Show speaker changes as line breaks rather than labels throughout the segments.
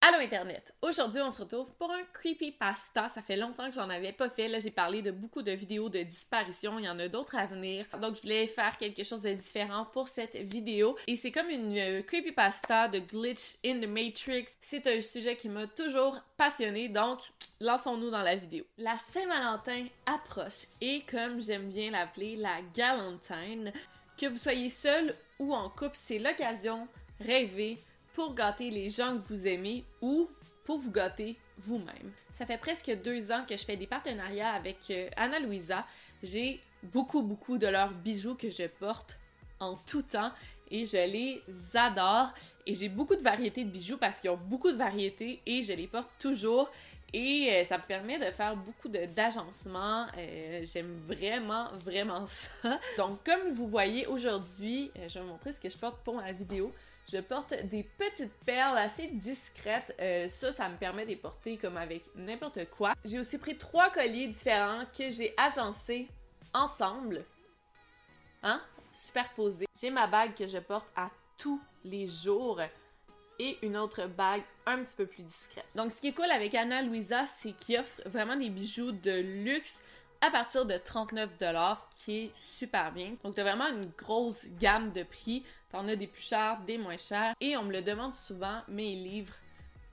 Allô Internet! Aujourd'hui, on se retrouve pour un creepypasta. Ça fait longtemps que j'en avais pas fait. Là, j'ai parlé de beaucoup de vidéos de disparition. Il y en a d'autres à venir. Donc, je voulais faire quelque chose de différent pour cette vidéo. Et c'est comme une euh, creepypasta de Glitch in the Matrix. C'est un sujet qui m'a toujours passionné. Donc, lançons-nous dans la vidéo. La Saint-Valentin approche et comme j'aime bien l'appeler, la Galantine. Que vous soyez seul ou en couple, c'est l'occasion rêver pour gâter les gens que vous aimez ou pour vous gâter vous-même. Ça fait presque deux ans que je fais des partenariats avec euh, Anna Louisa. J'ai beaucoup, beaucoup de leurs bijoux que je porte en tout temps et je les adore. Et j'ai beaucoup de variétés de bijoux parce qu'ils ont beaucoup de variétés et je les porte toujours. Et euh, ça me permet de faire beaucoup d'agencements. Euh, J'aime vraiment, vraiment ça. Donc, comme vous voyez aujourd'hui, je vais vous montrer ce que je porte pour la vidéo. Je porte des petites perles assez discrètes. Euh, ça, ça me permet de les porter comme avec n'importe quoi. J'ai aussi pris trois colliers différents que j'ai agencés ensemble. Hein? Superposés. J'ai ma bague que je porte à tous les jours et une autre bague un petit peu plus discrète. Donc, ce qui est cool avec Anna Louisa, c'est qu'il offre vraiment des bijoux de luxe à partir de 39 ce qui est super bien. Donc, tu as vraiment une grosse gamme de prix. T'en as des plus chers, des moins chers. Et on me le demande souvent, mais ils livrent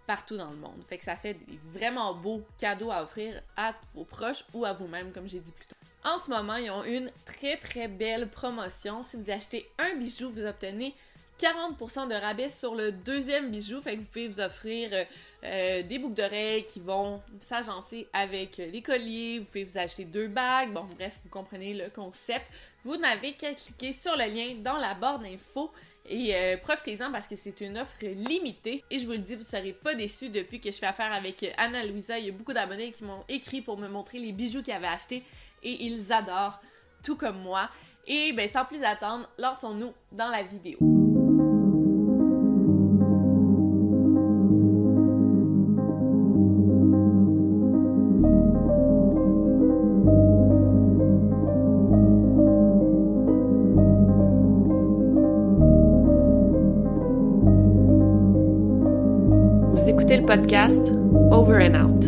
partout dans le monde. Fait que ça fait des vraiment beaux cadeaux à offrir à vos proches ou à vous-même, comme j'ai dit plus tôt. En ce moment, ils ont une très très belle promotion. Si vous achetez un bijou, vous obtenez 40% de rabais sur le deuxième bijou. Fait que vous pouvez vous offrir euh, euh, des boucles d'oreilles qui vont s'agencer avec les colliers. Vous pouvez vous acheter deux bagues. Bon, bref, vous comprenez le concept. Vous n'avez qu'à cliquer sur le lien dans la barre d'infos. Et euh, profitez-en parce que c'est une offre limitée. Et je vous le dis, vous ne serez pas déçus depuis que je fais affaire avec Anna Louisa. Il y a beaucoup d'abonnés qui m'ont écrit pour me montrer les bijoux qu'ils avaient achetés. Et ils adorent, tout comme moi. Et ben sans plus attendre, lançons-nous dans la vidéo. Over and Out.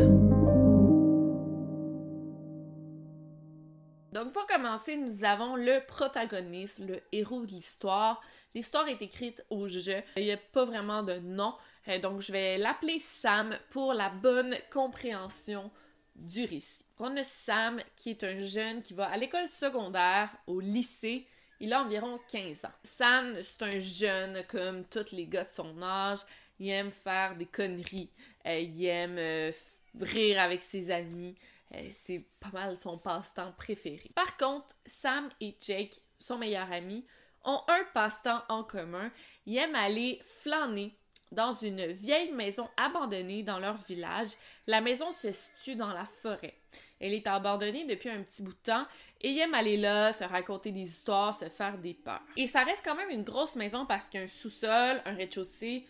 Donc pour commencer, nous avons le protagoniste, le héros de l'histoire. L'histoire est écrite au jeu. Il n'y a pas vraiment de nom. Euh, Donc je vais l'appeler Sam pour la bonne compréhension du récit. On a Sam qui est un jeune qui va à l'école secondaire, au lycée. Il a environ 15 ans. Sam, c'est un jeune comme tous les gars de son âge. Il aime faire des conneries. Euh, il aime euh, rire avec ses amis. Euh, c'est pas mal son passe-temps préféré. Par contre, Sam et Jake, son meilleur ami, ont un passe-temps en commun. Ils aiment aller flâner dans une vieille maison abandonnée dans leur village. La maison se situe dans la forêt. Elle est abandonnée depuis un petit bout de temps et ils aiment aller là, se raconter des histoires, se faire des peurs. Et ça reste quand même une grosse maison parce qu'il y a un sous-sol, un rez-de-chaussée,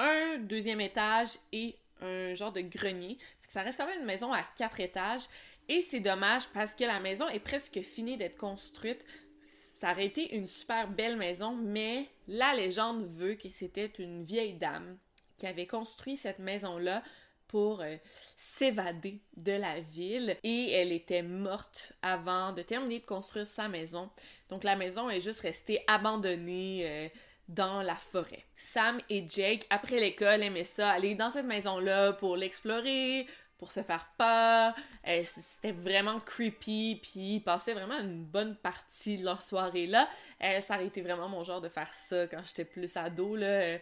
un deuxième étage et un genre de grenier. ça reste quand même une maison à quatre étages. Et c'est dommage parce que la maison est presque finie d'être construite. Ça aurait été une super belle maison, mais la légende veut que c'était une vieille dame qui avait construit cette maison-là pour euh, s'évader de la ville et elle était morte avant de terminer de construire sa maison. Donc la maison est juste restée abandonnée euh, dans la forêt. Sam et Jake, après l'école, aimaient ça, aller dans cette maison-là pour l'explorer, pour se faire peur. Euh, c'était vraiment creepy, puis ils passaient vraiment une bonne partie de leur soirée là. ça aurait été vraiment mon genre de faire ça quand j'étais plus ado, là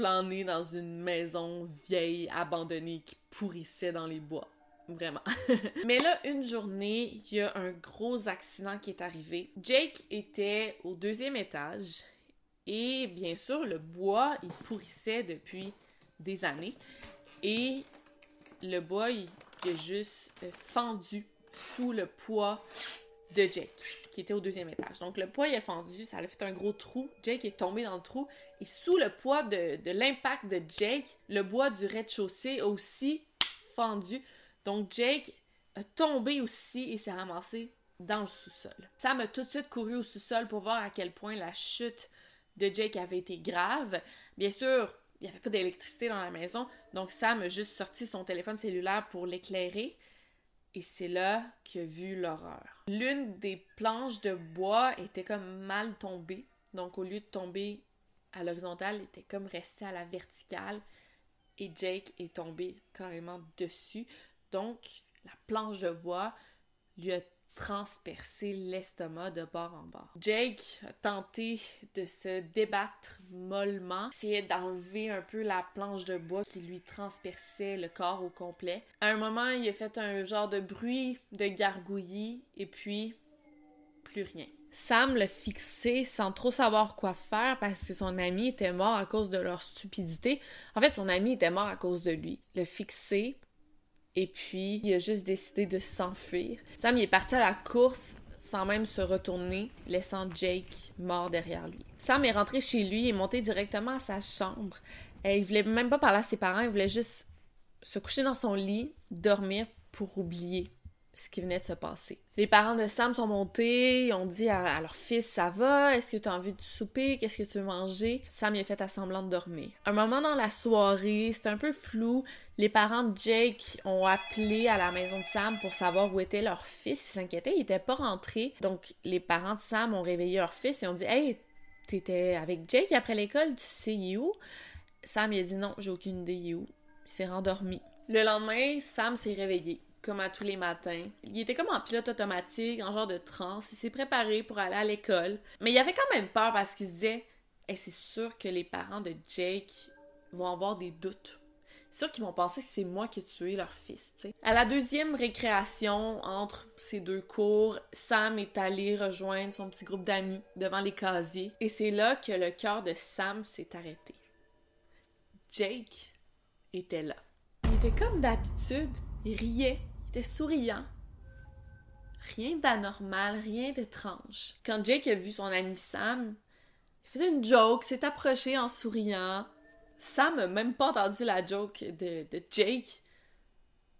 flâner dans une maison vieille, abandonnée, qui pourrissait dans les bois. Vraiment. Mais là, une journée, il y a un gros accident qui est arrivé. Jake était au deuxième étage et bien sûr, le bois, il pourrissait depuis des années. Et le bois, il, il a juste euh, fendu sous le poids de Jake, qui était au deuxième étage. Donc le poids il a fendu, ça a fait un gros trou. Jake est tombé dans le trou et sous le poids de, l'impact de Jake, le bois du rez-de-chaussée a aussi fendu. Donc Jake a tombé aussi et s'est ramassé dans le sous-sol. Sam a tout de suite couru au sous-sol pour voir à quel point la chute de Jake avait été grave. Bien sûr, il n'y avait pas d'électricité dans la maison, donc Sam a juste sorti son téléphone cellulaire pour l'éclairer. Et c'est là qu'il a vu l'horreur. L'une des planches de bois était comme mal tombée. Donc au lieu de tomber à l'horizontale, elle était comme restée à la verticale. Et Jake est tombé carrément dessus. Donc la planche de bois lui a transpercer l'estomac de bord en bord. Jake a tenté de se débattre mollement, essayait d'enlever un peu la planche de bois qui lui transperçait le corps au complet. À un moment, il a fait un genre de bruit de gargouillis et puis plus rien. Sam l'a fixé sans trop savoir quoi faire parce que son ami était mort à cause de leur stupidité. En fait, son ami était mort à cause de lui. Le fixer, et puis, il a juste décidé de s'enfuir. Sam, est parti à la course sans même se retourner, laissant Jake mort derrière lui. Sam est rentré chez lui et monté directement à sa chambre. Et il voulait même pas parler à ses parents, il voulait juste se coucher dans son lit, dormir pour oublier ce qui venait de se passer. Les parents de Sam sont montés, ils ont dit à, leur fils Ça va? Est-ce que tu as envie de souper? Qu'est-ce que tu veux manger Sam il a fait à semblant de dormir. Un moment dans la soirée, c'était un peu flou. Les parents de Jake ont appelé à la maison de Sam pour savoir où était leur fils. Ils s'inquiétaient, il était pas rentré. Donc les parents de Sam ont réveillé leur fils et ont dit Hey, t'étais avec Jake après l'école, tu sais où Sam il a dit Non, j'ai aucune idée où. Il s'est rendormi. Le lendemain, Sam s'est réveillé comme à tous les matins. Il était comme en pilote automatique, en genre de transe. Il s'est préparé pour aller à l'école. Mais il avait quand même peur parce qu'il se disait c'est sûr que les parents de Jake vont avoir des doutes. C'est sûr qu'ils vont penser que c'est moi qui ai tué leur fils. À la deuxième récréation entre ces deux cours, Sam est allé rejoindre son petit groupe d'amis devant les casiers. Et c'est là que le cœur de Sam s'est arrêté. Jake était là. Il était comme d'habitude. Il riait était souriant. Rien d'anormal, rien d'étrange. Quand Jake a vu son ami Sam, il a fait une joke, s'est approché en souriant. Sam n'a même pas entendu la joke de, de Jake.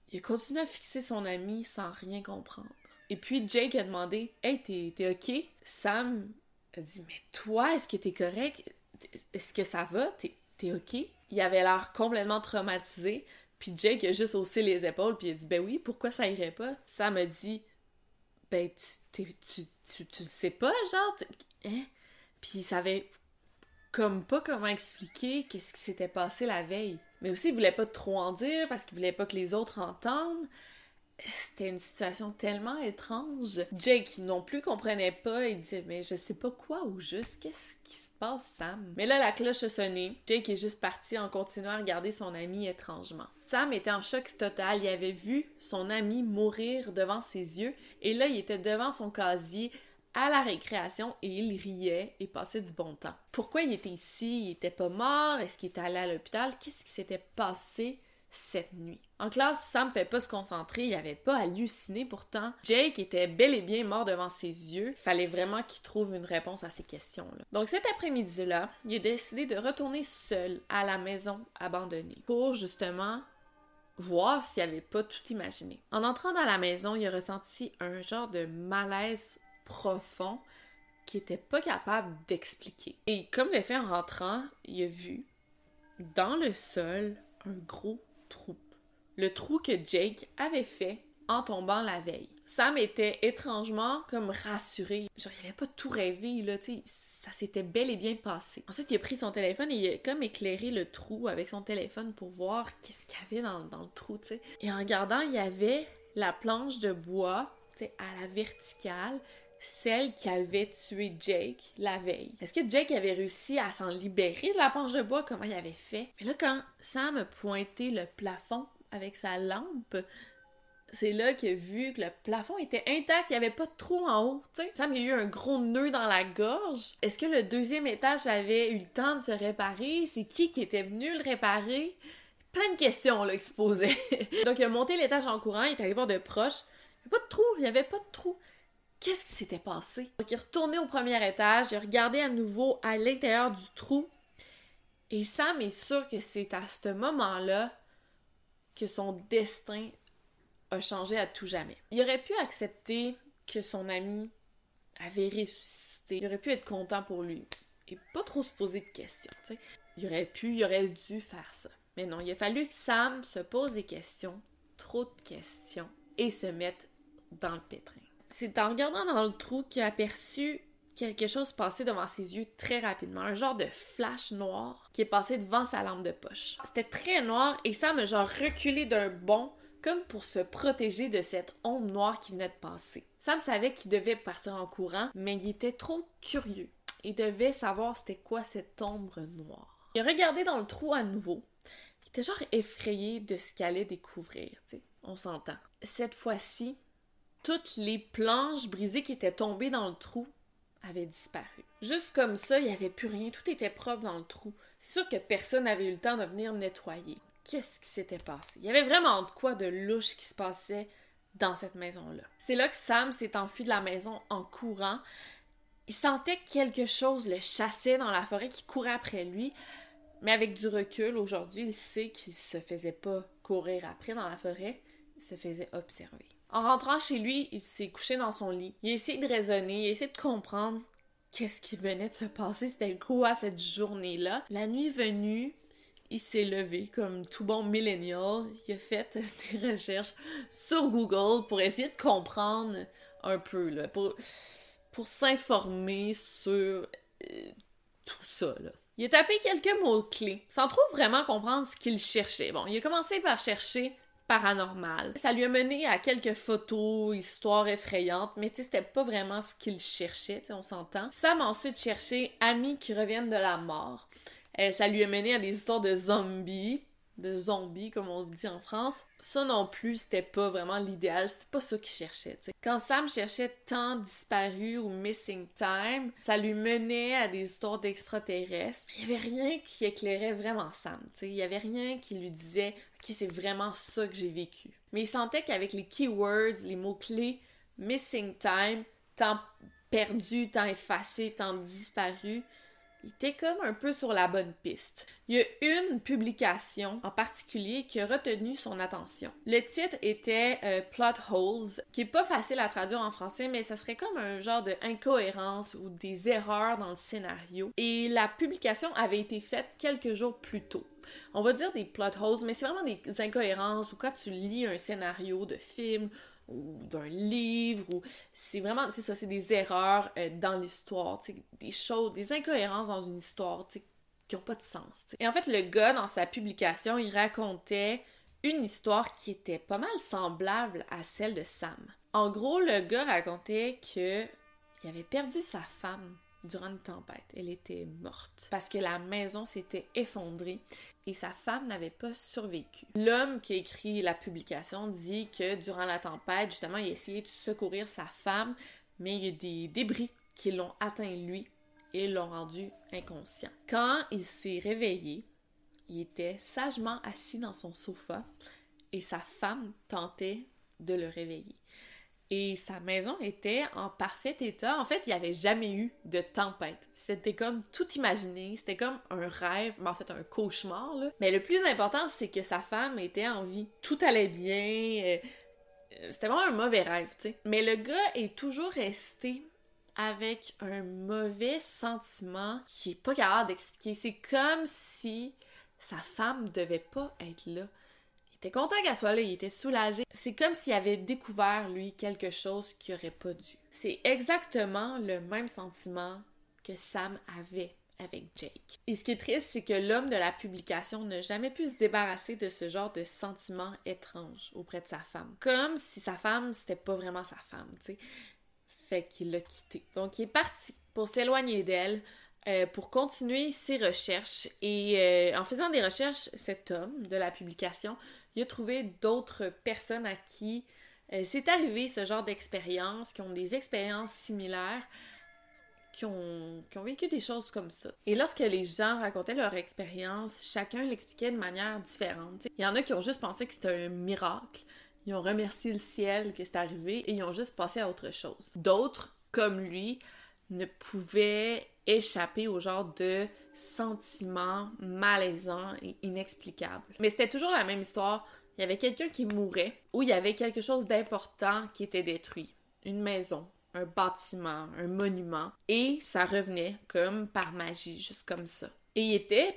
Il a continué à fixer son ami sans rien comprendre. Et puis Jake a demandé Hey, t'es ok Sam a dit Mais toi, est-ce que t'es correct? Est-ce que ça va? T'es ok Il avait l'air complètement traumatisé. Puis Jake a juste haussé les épaules, puis il a dit Ben oui, pourquoi ça irait pas? Ça m'a dit Ben, tu, tu, tu, tu, sais pas, genre, hein? Puis il savait comme pas comment expliquer qu'est-ce qui s'était passé la veille. Mais aussi, il voulait pas trop en dire parce qu'il voulait pas que les autres entendent. C'était une situation tellement étrange. Jake non plus comprenait pas. Il disait Mais je sais pas quoi ou juste qu'est-ce qui se passe, Sam? Mais là, la cloche a sonné. Jake est juste parti en continuant à regarder son ami étrangement. Sam était en choc total. Il avait vu son ami mourir devant ses yeux. Et là, il était devant son casier à la récréation et il riait et passait du bon temps. Pourquoi il était ici? Il était pas mort? Est-ce qu'il était allé à l'hôpital? Qu'est-ce qui s'était passé? cette nuit? En classe, Sam fait pas se concentrer, il avait pas halluciné pourtant. Jake était bel et bien mort devant ses yeux. Fallait vraiment qu'il trouve une réponse à ces questions-là. Donc cet après-midi-là, il a décidé de retourner seul à la maison abandonnée pour justement voir s'il avait pas tout imaginé. En entrant dans la maison, il a ressenti un genre de malaise profond qu'il était pas capable d'expliquer. Et comme le fait en rentrant, il a vu dans le sol un gros trou. Le trou que Jake avait fait en tombant la veille. Sam était étrangement comme rassuré. Genre, il avait pas tout rêvé, là, tu sais, ça s'était bel et bien passé. Ensuite, il a pris son téléphone et il a comme éclairé le trou avec son téléphone pour voir qu'est-ce qu'il y avait dans, le trou, tu sais. Et en regardant, il y avait la planche de bois, tu sais, à la verticale, celle qui avait tué Jake la veille. Est-ce que Jake avait réussi à s'en libérer de la planche de bois? Comment il avait fait? Mais là, quand Sam a pointé le plafond avec sa lampe, c'est là qu'il a vu que le plafond était intact, il n'y avait pas de trou en haut, tu sais. Sam, il y a eu un gros nœud dans la gorge. Est-ce que le deuxième étage avait eu le temps de se réparer? C'est qui qui était venu le réparer? Plein de questions, là, qui se posaient. Donc, il a monté l'étage en courant, il est allé voir de proche. Il n'y avait pas de trou, il n'y avait pas de trou. Qu'est-ce qui s'était passé? Donc, il est retourné au premier étage, il a regardé à nouveau à l'intérieur du trou. Et Sam est sûr que c'est à ce moment-là que son destin a changé à tout jamais. Il aurait pu accepter que son ami avait ressuscité. Il aurait pu être content pour lui et pas trop se poser de questions. Il aurait pu, il aurait dû faire ça. Mais non, il a fallu que Sam se pose des questions, trop de questions, et se mette dans le pétrin. C'est en regardant dans le trou qu'il a aperçu quelque chose passer devant ses yeux très rapidement, un genre de flash noir qui est passé devant sa lampe de poche. C'était très noir et Sam a genre reculé d'un bond comme pour se protéger de cette ombre noire qui venait de passer. Sam savait qu'il devait partir en courant, mais il était trop curieux et devait savoir c'était quoi cette ombre noire. Il a regardé dans le trou à nouveau. Il était genre effrayé de ce qu'il allait découvrir, on s'entend. Cette fois-ci, toutes les planches brisées qui étaient tombées dans le trou avaient disparu. Juste comme ça, il n'y avait plus rien, tout était propre dans le trou. C'est sûr que personne n'avait eu le temps de venir nettoyer. Qu'est-ce qui s'était passé? Il y avait vraiment de quoi de louche qui se passait dans cette maison-là. C'est là que Sam s'est enfui de la maison en courant. Il sentait que quelque chose le chassait dans la forêt, qui courait après lui. Mais avec du recul, aujourd'hui, il sait qu'il se faisait pas courir après dans la forêt, il se faisait observer. En rentrant chez lui, il s'est couché dans son lit. Il a essayé de raisonner, il a essayé de comprendre qu'est-ce qui venait de se passer, c'était quoi cette journée-là? La nuit venue, il s'est levé comme tout bon millennial. Il a fait des recherches sur Google pour essayer de comprendre un peu, là, pour, s'informer sur euh, tout ça. Là. Il a tapé quelques mots-clés sans trop vraiment comprendre ce qu'il cherchait. Bon, il a commencé par chercher paranormal. Ça lui a mené à quelques photos, histoires effrayantes, mais c'était pas vraiment ce qu'il cherchait, on s'entend. Sam a ensuite cherché amis qui reviennent de la mort. Euh, ça lui a mené à des histoires de zombies, de zombies comme on dit en France. Ça non plus, c'était pas vraiment l'idéal, c'était pas ça qu'il cherchait. Quand Sam cherchait temps disparu ou missing time, ça lui menait à des histoires d'extraterrestres. Il y avait rien qui éclairait vraiment Sam. Il y avait rien qui lui disait Ok, c'est vraiment ça que j'ai vécu. Mais il sentait qu'avec les keywords, les mots-clés, missing time, temps perdu, temps effacé, temps disparu, il était comme un peu sur la bonne piste. Il y a une publication en particulier qui a retenu son attention. Le titre était euh, Plot Holes, qui est pas facile à traduire en français, mais ça serait comme un genre de incohérence ou des erreurs dans le scénario. Et la publication avait été faite quelques jours plus tôt. On va dire des plot holes, mais c'est vraiment des incohérences ou quand tu lis un scénario de film ou d'un livre ou c'est vraiment c'est ça c'est des erreurs euh, dans l'histoire des choses des incohérences dans une histoire qui n'ont pas de sens et en fait le gars dans sa publication il racontait une histoire qui était pas mal semblable à celle de Sam. En gros le gars racontait que il avait perdu sa femme durant une tempête. Elle était morte parce que la maison s'était effondrée et sa femme n'avait pas survécu. L'homme qui a écrit la publication dit que durant la tempête, justement, il a essayé de secourir sa femme, mais il y a des débris qui l'ont atteint lui et l'ont rendu inconscient. Quand il s'est réveillé, il était sagement assis dans son sofa et sa femme tentait de le réveiller. Et sa maison était en parfait état. En fait, il n'y avait jamais eu de tempête. C'était comme tout imaginé. C'était comme un rêve, mais en fait un cauchemar. Mais le plus important, c'est que sa femme était en vie. Tout allait bien. Euh, euh, c'était vraiment un mauvais rêve, tu sais. Mais le gars est toujours resté avec un mauvais sentiment qui est pas capable d'expliquer. C'est comme si sa femme devait pas être là était content qu'elle soit là, il était soulagé. C'est comme s'il avait découvert, lui, quelque chose qu'il aurait pas dû. C'est exactement le même sentiment que Sam avait avec Jake. Et ce qui est triste, c'est que l'homme de la publication n'a jamais pu se débarrasser de ce genre de sentiment étrange auprès de sa femme. Comme si sa femme, c'était pas vraiment sa femme, tu sais. Fait qu'il l'a quitté. Donc il est parti pour s'éloigner d'elle, euh, pour continuer ses recherches. Et euh, en faisant des recherches, cet homme de la publication il a trouvé d'autres personnes à qui euh, c'est arrivé ce genre d'expérience, qui ont des expériences similaires, qui ont, qui ont vécu des choses comme ça. Et lorsque les gens racontaient leur expérience, chacun l'expliquait de manière différente. Il y en a qui ont juste pensé que c'était un miracle, ils ont remercié le ciel que c'est arrivé et ils ont juste passé à autre chose. D'autres, comme lui, ne pouvaient échapper au genre de sentiment malaisant et inexplicable. Mais c'était toujours la même histoire. Il y avait quelqu'un qui mourait ou il y avait quelque chose d'important qui était détruit. Une maison, un bâtiment, un monument. Et ça revenait comme par magie, juste comme ça. Et il était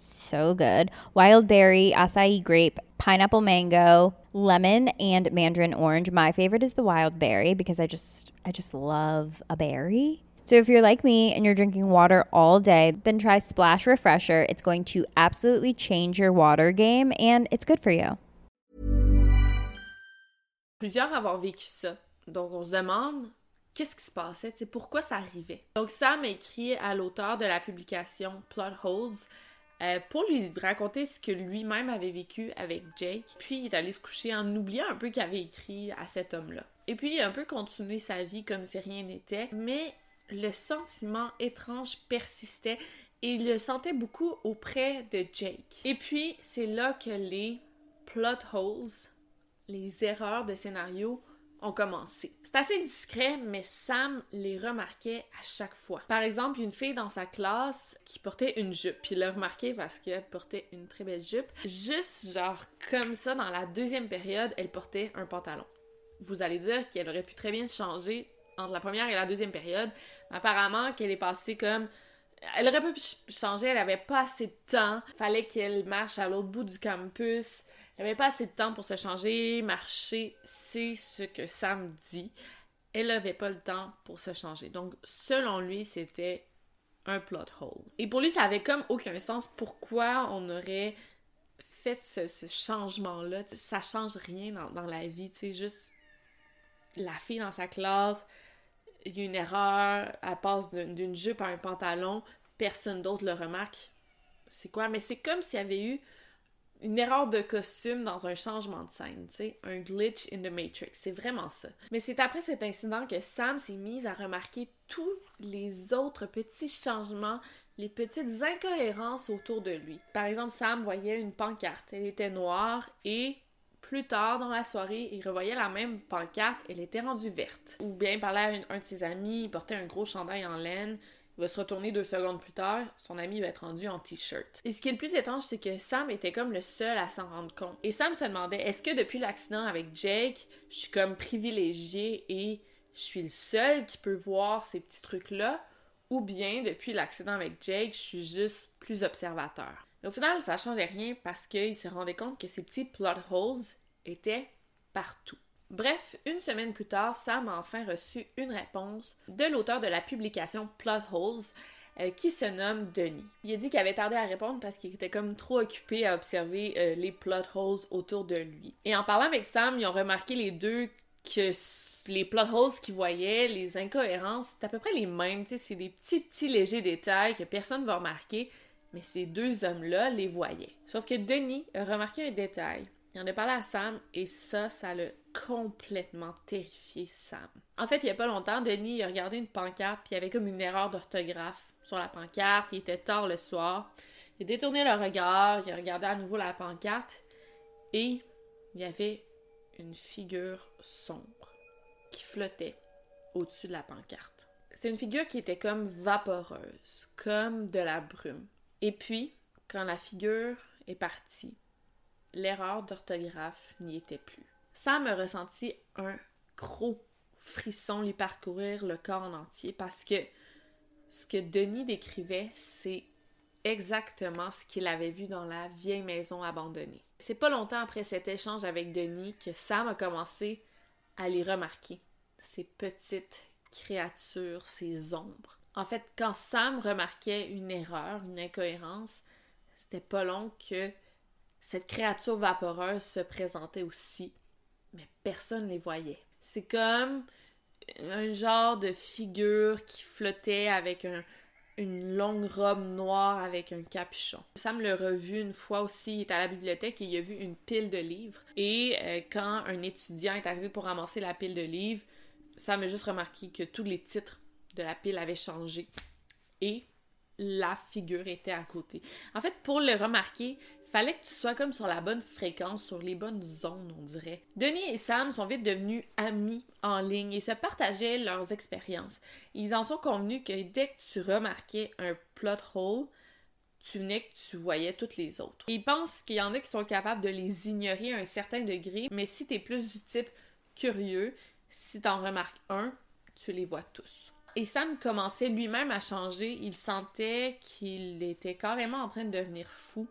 so good. Wild berry, acai grape, pineapple mango, lemon, and mandarin orange. My favorite is the wild berry because I just I just love a berry. So if you're like me and you're drinking water all day, then try Splash Refresher. It's going to absolutely change your water game and it's good for you.
Plusieurs avoir vécu ça. Donc on se demande qu'est-ce qui se passait, pourquoi ça arrivait. Donc Sam écrit à l'auteur de la publication Plot Holes Euh, pour lui raconter ce que lui-même avait vécu avec Jake. Puis il est allé se coucher en oubliant un peu qu'il avait écrit à cet homme-là. Et puis il a un peu continué sa vie comme si rien n'était, mais le sentiment étrange persistait et il le sentait beaucoup auprès de Jake. Et puis c'est là que les plot holes, les erreurs de scénario, commencé. C'est assez discret, mais Sam les remarquait à chaque fois. Par exemple, une fille dans sa classe qui portait une jupe, puis l'a remarqué parce qu'elle portait une très belle jupe. Juste genre comme ça, dans la deuxième période, elle portait un pantalon. Vous allez dire qu'elle aurait pu très bien changer entre la première et la deuxième période. Apparemment, qu'elle est passée comme elle aurait pu changer, elle avait pas assez de temps. Fallait qu'elle marche à l'autre bout du campus. Avait pas assez de temps pour se changer, marcher. C'est ce que Sam dit. Elle n'avait pas le temps pour se changer. Donc, selon lui, c'était un plot hole. Et pour lui, ça avait comme aucun sens. Pourquoi on aurait fait ce, changement-là? Ça change rien dans, dans la vie. Tu sais, juste la fille dans sa classe il y a une erreur, elle passe d'une jupe à un pantalon, personne d'autre le remarque. C'est quoi? Mais c'est comme s'il y avait eu une erreur de costume dans un changement de scène, tu sais, un glitch in the Matrix. C'est vraiment ça. Mais c'est après cet incident que Sam s'est mise à remarquer tous les autres petits changements, les petites incohérences autour de lui. Par exemple, Sam voyait une pancarte. Elle était noire et plus tard dans la soirée, il revoyait la même pancarte, elle était rendue verte. Ou bien parlait à un de ses amis, il portait un gros chandail en laine, va se retourner deux secondes plus tard, son ami va être rendu en t-shirt. Et ce qui est le plus étrange, c'est que Sam était comme le seul à s'en rendre compte. Et Sam se demandait, est-ce que depuis l'accident avec Jake, je suis comme privilégié et je suis le seul qui peut voir ces petits trucs-là? Ou bien depuis l'accident avec Jake, je suis juste plus observateur. Mais au final, ça changeait rien parce qu'il se rendait compte que ces petits plot holes était partout. Bref, une semaine plus tard, Sam a enfin reçu une réponse de l'auteur de la publication Plot Holes. euh, qui se nomme Denis. Il a dit qu'il avait tardé à répondre parce qu'il était comme trop occupé à observer euh, les plot holes autour de lui. Et en parlant avec Sam, ils ont remarqué les deux que les plot holes qu'ils voyaient, les incohérences, c'est à peu près les mêmes. C'est des petits, petits légers détails que personne ne va remarquer, mais ces deux hommes-là les voyaient. Sauf que Denis a remarqué un détail. Il en a parlé à Sam et ça, ça l'a complètement terrifié Sam. En fait, il y a pas longtemps, Denis a regardé une pancarte puis il y avait comme une erreur d'orthographe sur la pancarte. Il était tard le soir. Il a détourné le regard, il a regardé à nouveau la pancarte et il y avait une figure sombre qui flottait au-dessus de la pancarte. C'était une figure qui était comme vaporeuse, comme de la brume. Et puis, quand la figure est partie, l'erreur d'orthographe n'y était plus. Sam a ressenti un gros frisson lui parcourir le corps en entier parce que ce que Denis décrivait, c'est exactement ce qu'il avait vu dans la vieille maison abandonnée. C'est pas longtemps après cet échange avec Denis que Sam a commencé à les remarquer, ces petites créatures, ces ombres. En fait, quand Sam remarquait une erreur, une incohérence, c'était pas long que cette créature vaporeuse se présentait aussi, mais personne ne les voyait. C'est comme un genre de figure qui flottait avec une longue robe noire avec un capuchon. Sam l'a revu une fois aussi, il est à la bibliothèque et il a vu une pile de livres. Et euh, quand un étudiant est arrivé pour ramasser la pile de livres, Sam a juste remarqué que tous les titres de la pile avaient changé. Et la figure était à côté. En fait, pour le remarquer, fallait que tu sois comme sur la bonne fréquence, sur les bonnes zones, on dirait. Denis et Sam sont vite devenus amis en ligne et se partageaient leurs expériences. Ils en sont convenus que dès que tu remarquais un plot hole, tu venais que tu voyais toutes les autres. Ils pensent qu'il y en a qui sont capables de les ignorer à un certain degré, mais si tu es plus du type curieux, si t'en remarques un, tu les vois tous. Et Sam commençait lui-même à changer. Il sentait qu'il était carrément en train de devenir fou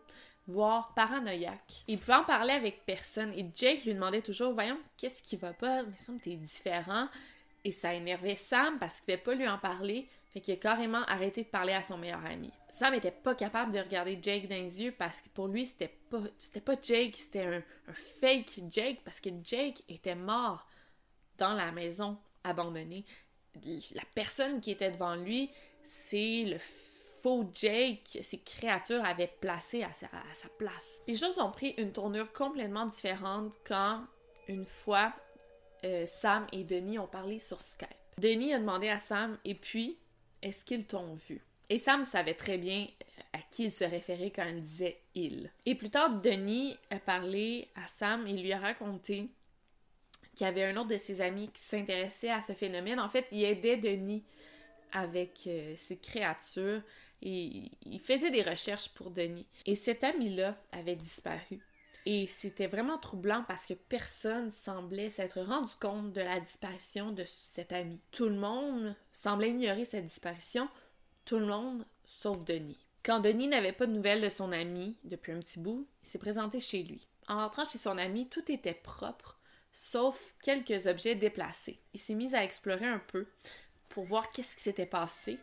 voire paranoïaque. Il pouvait en parler avec personne et Jake lui demandait toujours Voyons, qu'est-ce qui va pas? Mais Sam, t'es différent. Et ça énervait Sam parce qu'il ne pouvait pas lui en parler. Fait qu'il a carrément arrêté de parler à son meilleur ami. Sam était pas capable de regarder Jake dans les yeux parce que pour lui, c'était pas, pas Jake, c'était un fake Jake parce que Jake était mort dans la maison abandonnée. La personne qui était devant lui, c'est le faux Jake ces créatures avaient placé à sa, place. Les choses ont pris une tournure complètement différente quand, une fois, euh, Sam et Denis ont parlé sur Skype. Denis a demandé à Sam, et puis, est-ce qu'ils t'ont vu? Et Sam savait très bien euh, à qui il se référait quand il disait il. Et plus tard, Denis a parlé à Sam et lui a raconté qu'il y avait un autre de ses amis qui s'intéressait à ce phénomène. En fait, il aidait Denis avec euh, ces créatures et il faisait des recherches pour Denis. Et cet ami-là avait disparu. Et c'était vraiment troublant parce que personne semblait s'être rendu compte de la disparition de cet ami. Tout le monde semblait ignorer cette disparition, tout le monde sauf Denis. Quand Denis n'avait pas de nouvelles de son ami depuis un petit bout, il s'est présenté chez lui. En rentrant chez son ami, tout était propre, sauf quelques objets déplacés. Il s'est mis à explorer un peu pour voir qu'est-ce qui s'était passé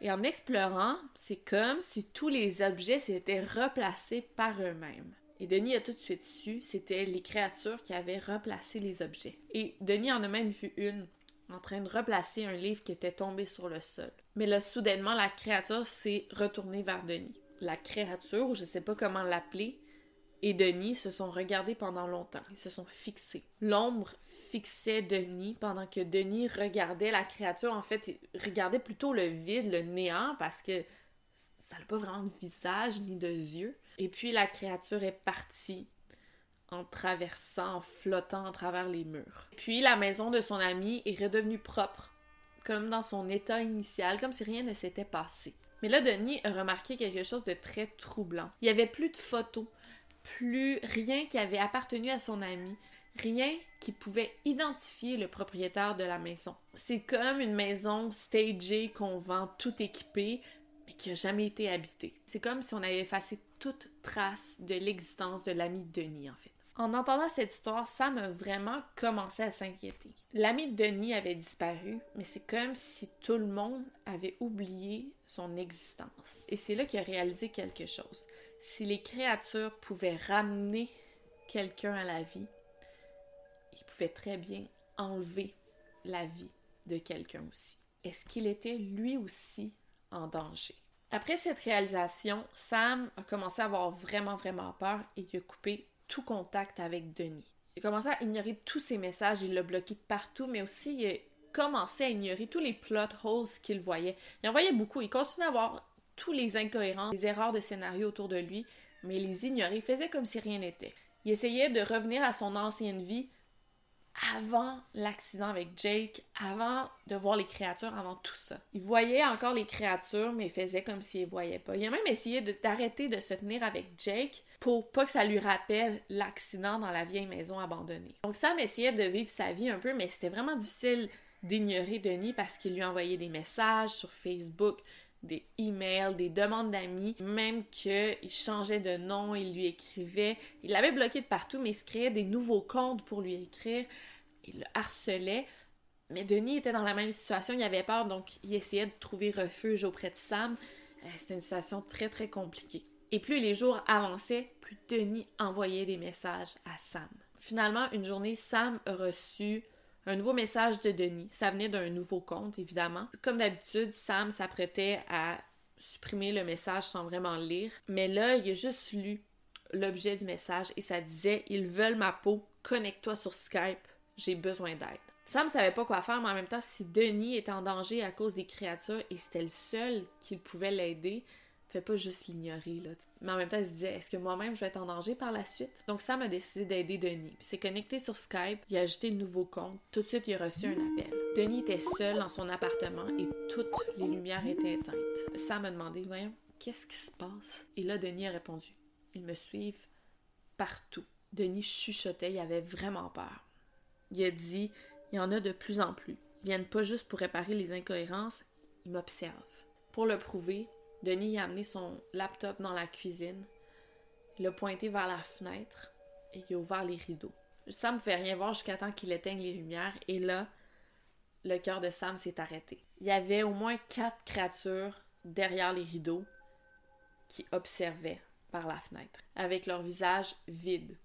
et en explorant, c'est comme si tous les objets s'étaient replacés par eux-mêmes. Et Denis a tout de suite su, c'était les créatures qui avaient replacé les objets. Et Denis en a même vu une, en train de replacer un livre qui était tombé sur le sol. Mais là, soudainement, la créature s'est retournée vers Denis. La créature, je sais pas comment l'appeler, et Denis se sont regardés pendant longtemps. Ils se sont fixés. L'ombre fixait Denis pendant que Denis regardait la créature. En fait, il regardait plutôt le vide, le néant, parce que ça n'a pas vraiment de visage ni de yeux. Et puis la créature est partie en traversant, en flottant à travers les murs. Puis la maison de son ami est redevenue propre, comme dans son état initial, comme si rien ne s'était passé. Mais là, Denis a remarqué quelque chose de très troublant. Il n'y avait plus de photos, plus rien qui avait appartenu à son ami, rien qui pouvait identifier le propriétaire de la maison. C'est comme une maison stagée qu'on vend tout équipée, mais qui n'a jamais été habitée. C'est comme si on avait effacé toute trace de l'existence de l'ami Denis, en fait. En entendant cette histoire, Sam a vraiment commencé à s'inquiéter. L'ami de Denis avait disparu, mais c'est comme si tout le monde avait oublié son existence. Et c'est là qu'il a réalisé quelque chose. Si les créatures pouvaient ramener quelqu'un à la vie, ils pouvaient très bien enlever la vie de quelqu'un aussi. Est-ce qu'il était lui aussi en danger? Après cette réalisation, Sam a commencé à avoir vraiment, vraiment peur et il a coupé tout contact avec Denis. Il a commencé à ignorer tous ses messages, il l'a bloqué de partout, mais aussi il a commencé à ignorer tous les plot holes qu'il voyait. Il en voyait beaucoup, il continuait à voir tous les incohérences, les erreurs de scénario autour de lui, mais les ignorait, faisait comme si rien n'était. Il essayait de revenir à son ancienne vie avant l'accident avec Jake, avant de voir les créatures, avant tout ça. Il voyait encore les créatures, mais il faisait comme s'il les voyait pas. Il a même essayé d'arrêter de, se tenir avec Jake pour pas que ça lui rappelle l'accident dans la vieille maison abandonnée. Donc Sam essayait de vivre sa vie un peu, mais c'était vraiment difficile d'ignorer Denis parce qu'il lui envoyait des messages sur Facebook, des emails, des demandes d'amis, même qu'il changeait de nom, il lui écrivait. Il l'avait bloqué de partout, mais il créait des nouveaux comptes pour lui écrire. Il le harcelait. Mais Denis était dans la même situation, il avait peur, donc il essayait de trouver refuge auprès de Sam. Euh, c'était une situation très très compliquée. Et plus les jours avançaient, plus Denis envoyait des messages à Sam. Finalement, une journée, Sam a reçu un nouveau message de Denis. Ça venait d'un nouveau compte, évidemment. Comme d'habitude, Sam s'apprêtait à supprimer le message sans vraiment le lire. Mais là, il a juste lu l'objet du message et ça disait Ils veulent ma peau, connecte-toi sur Skype, j'ai besoin d'aide. Sam savait pas quoi faire, mais en même temps, si Denis était en danger à cause des créatures et c'était le seul qui pouvait l'aider, pas juste l'ignorer, là. Mais en même temps, il se disait, est-ce que moi-même je vais être en danger par la suite? Donc Sam a décidé d'aider Denis. Puis s'est connecté sur Skype, il a ajouté le nouveau compte. Tout de suite, il a reçu un appel. Denis était seul dans son appartement et toutes les lumières étaient éteintes. Sam a demandé, voyons, qu'est-ce qui se passe? Et là, Denis a répondu, ils me suivent partout. Denis chuchotait, il avait vraiment peur. Il a dit, il y en a de plus en plus. Ils viennent pas juste pour réparer les incohérences, ils m'observent. Pour le prouver, Denis a amené son laptop dans la cuisine, l'a pointé vers la fenêtre et il a ouvert les rideaux. Sam ne pouvait rien voir jusqu'à temps qu'il éteigne les lumières et là, le cœur de Sam s'est arrêté. Il y avait au moins quatre créatures derrière les rideaux qui observaient par la fenêtre, avec leur visage vide,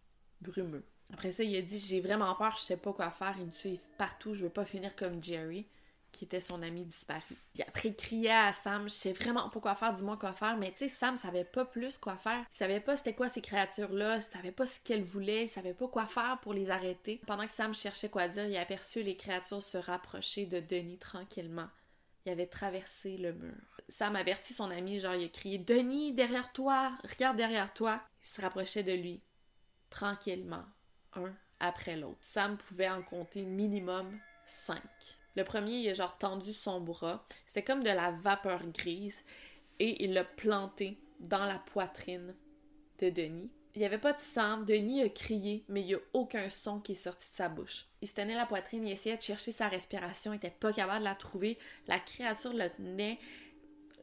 brumeux. Après ça, il a dit J'ai vraiment peur, je sais pas quoi faire, ils me suivent partout, je veux pas finir comme Jerry qui était son ami disparu. Puis après, il criait à Sam, je sais vraiment pas quoi faire, dis-moi quoi faire. Mais tu sais, Sam savait pas plus quoi faire. Il savait pas c'était quoi ces créatures-là, il savait pas ce qu'elles voulaient, il savait pas quoi faire pour les arrêter. Pendant que Sam cherchait quoi dire, il a aperçu les créatures se rapprocher de Denis tranquillement. Il avait traversé le mur. Sam avertit son ami, genre il a crié Denis, derrière toi, regarde derrière toi. Il se rapprochait de lui, tranquillement, un après l'autre. Sam pouvait en compter minimum cinq. Le premier, il a genre tendu son bras. C'était comme de la vapeur grise. Et il l'a planté dans la poitrine de Denis. Il n'y avait pas de sang. Denis a crié, mais il n'y a aucun son qui est sorti de sa bouche. Il se tenait la poitrine, il essayait de chercher sa respiration, il n'était pas capable de la trouver. La créature le tenait,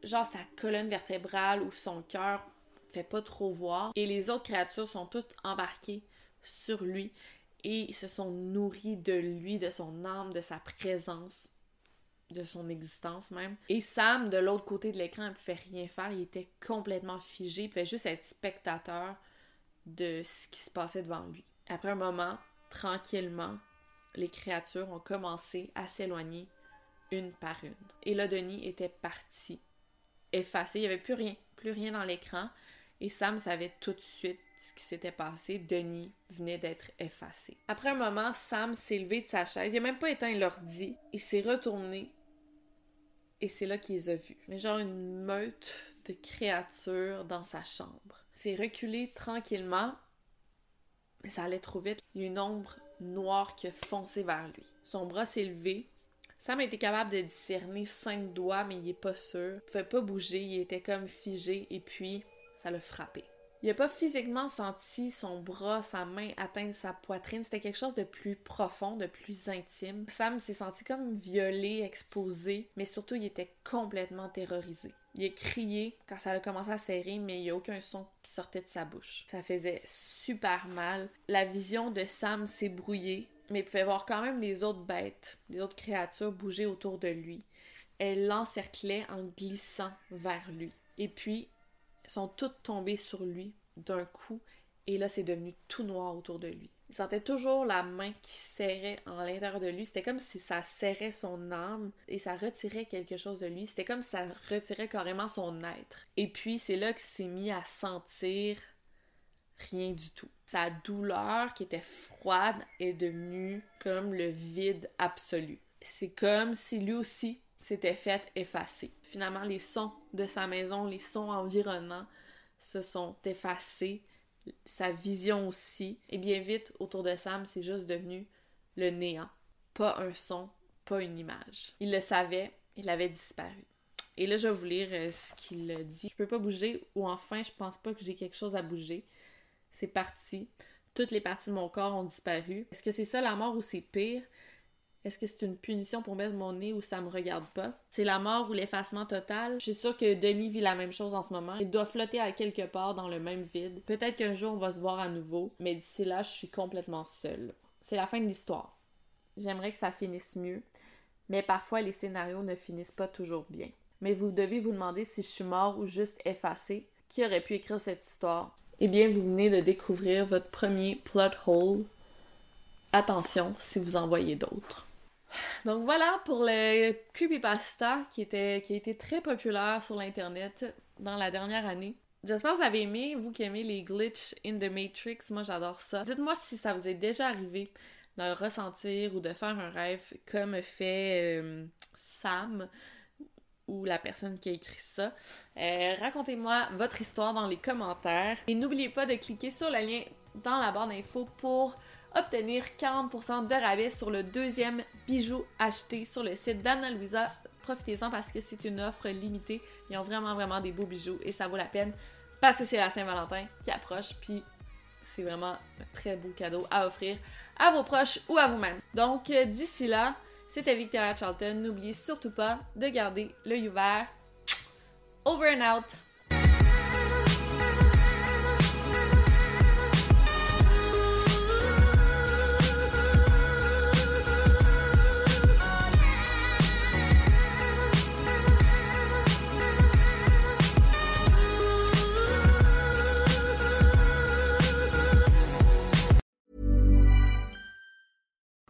genre sa colonne vertébrale ou son cœur, fait pas trop voir. Et les autres créatures sont toutes embarquées sur lui et ils se sont nourris de lui, de son âme, de sa présence, de son existence même. Et Sam, de l'autre côté de l'écran, ne pouvait rien faire, il était complètement figé, il pouvait juste être spectateur de ce qui se passait devant lui. Après un moment, tranquillement, les créatures ont commencé à s'éloigner une par une. Et là, Denis était parti, effacé, il n'y avait plus rien, plus rien dans l'écran. Et Sam savait tout de suite ce qui s'était passé. Denis venait d'être effacé. Après un moment, Sam s'est levé de sa chaise. Il n'a même pas éteint l'ordi. Il s'est retourné. Et c'est là qu'il les a vus. Mais genre une meute de créatures dans sa chambre. Il s'est reculé tranquillement. Mais ça allait trop vite. Il y a une ombre noire qui a foncé vers lui. Son bras s'est levé. Sam était capable de discerner cinq doigts, mais il est pas sûr. Il pouvait pas bouger, il était comme figé, et puis ça l'a frappé. Il a pas physiquement senti son bras, sa main atteindre sa poitrine. C'était quelque chose de plus profond, de plus intime. Sam s'est senti comme violé, exposé, mais surtout il était complètement terrorisé. Il a crié quand ça a commencé à serrer, mais il n'y a aucun son qui sortait de sa bouche. Ça faisait super mal. La vision de Sam s'est brouillée, mais il pouvait voir quand même les autres bêtes, les autres créatures bouger autour de lui. Elle l'encerclait en glissant vers lui. Et puis, sont toutes tombées sur lui d'un coup, et là, c'est devenu tout noir autour de lui. Il sentait toujours la main qui serrait en l'intérieur de lui. C'était comme si ça serrait son âme et ça retirait quelque chose de lui. C'était comme si ça retirait carrément son être. Et puis, c'est là qu'il s'est mis à sentir rien du tout. Sa douleur, qui était froide, est devenue comme le vide absolu. C'est comme si lui aussi s'était fait effacer. Finalement, les sons de sa maison, les sons environnants se sont effacés, sa vision aussi. Et bien vite, autour de Sam, c'est juste devenu le néant. Pas un son, pas une image. Il le savait, il avait disparu. Et là, je vais vous lire euh, ce qu'il a dit. Je peux pas bouger, ou enfin, je pense pas que j'ai quelque chose à bouger. C'est parti. Toutes les parties de mon corps ont disparu. Est-ce que c'est ça la mort ou c'est pire? Est-ce que c'est une punition pour mettre mon nez ou ça me regarde pas? C'est la mort ou l'effacement total? Je suis sûre que Denis vit la même chose en ce moment. Il doit flotter à quelque part dans le même vide. Peut-être qu'un jour on va se voir à nouveau, mais d'ici là, je suis complètement seule. C'est la fin de l'histoire. J'aimerais que ça finisse mieux, mais parfois les scénarios ne finissent pas toujours bien. Mais vous devez vous demander si je suis mort ou juste effacé. Qui aurait pu écrire cette histoire? Eh bien, vous venez de découvrir votre premier plot hole. Attention si vous en voyez d'autres. Donc voilà pour le creepypasta qui, était, qui a été très populaire sur l'internet dans la dernière année. J'espère que vous avez aimé, vous qui aimez les glitches in the Matrix, moi j'adore ça. Dites-moi si ça vous est déjà arrivé de ressentir ou de faire un rêve comme fait euh, Sam ou la personne qui a écrit ça. Euh, racontez-moi votre histoire dans les commentaires et n'oubliez pas de cliquer sur le lien dans la barre d'infos pour obtenir 40% de rabais sur le deuxième bijou acheté sur le site d'Anna Luisa. Profitez-en parce que c'est une offre limitée. Ils ont vraiment, vraiment des beaux bijoux et ça vaut la peine parce que c'est la Saint-Valentin qui approche. Puis c'est vraiment un très beau cadeau à offrir à vos proches ou à vous-même. Donc euh, d'ici là, c'était Victoria Charlton. N'oubliez surtout pas de garder l'œil ouvert. Over and out!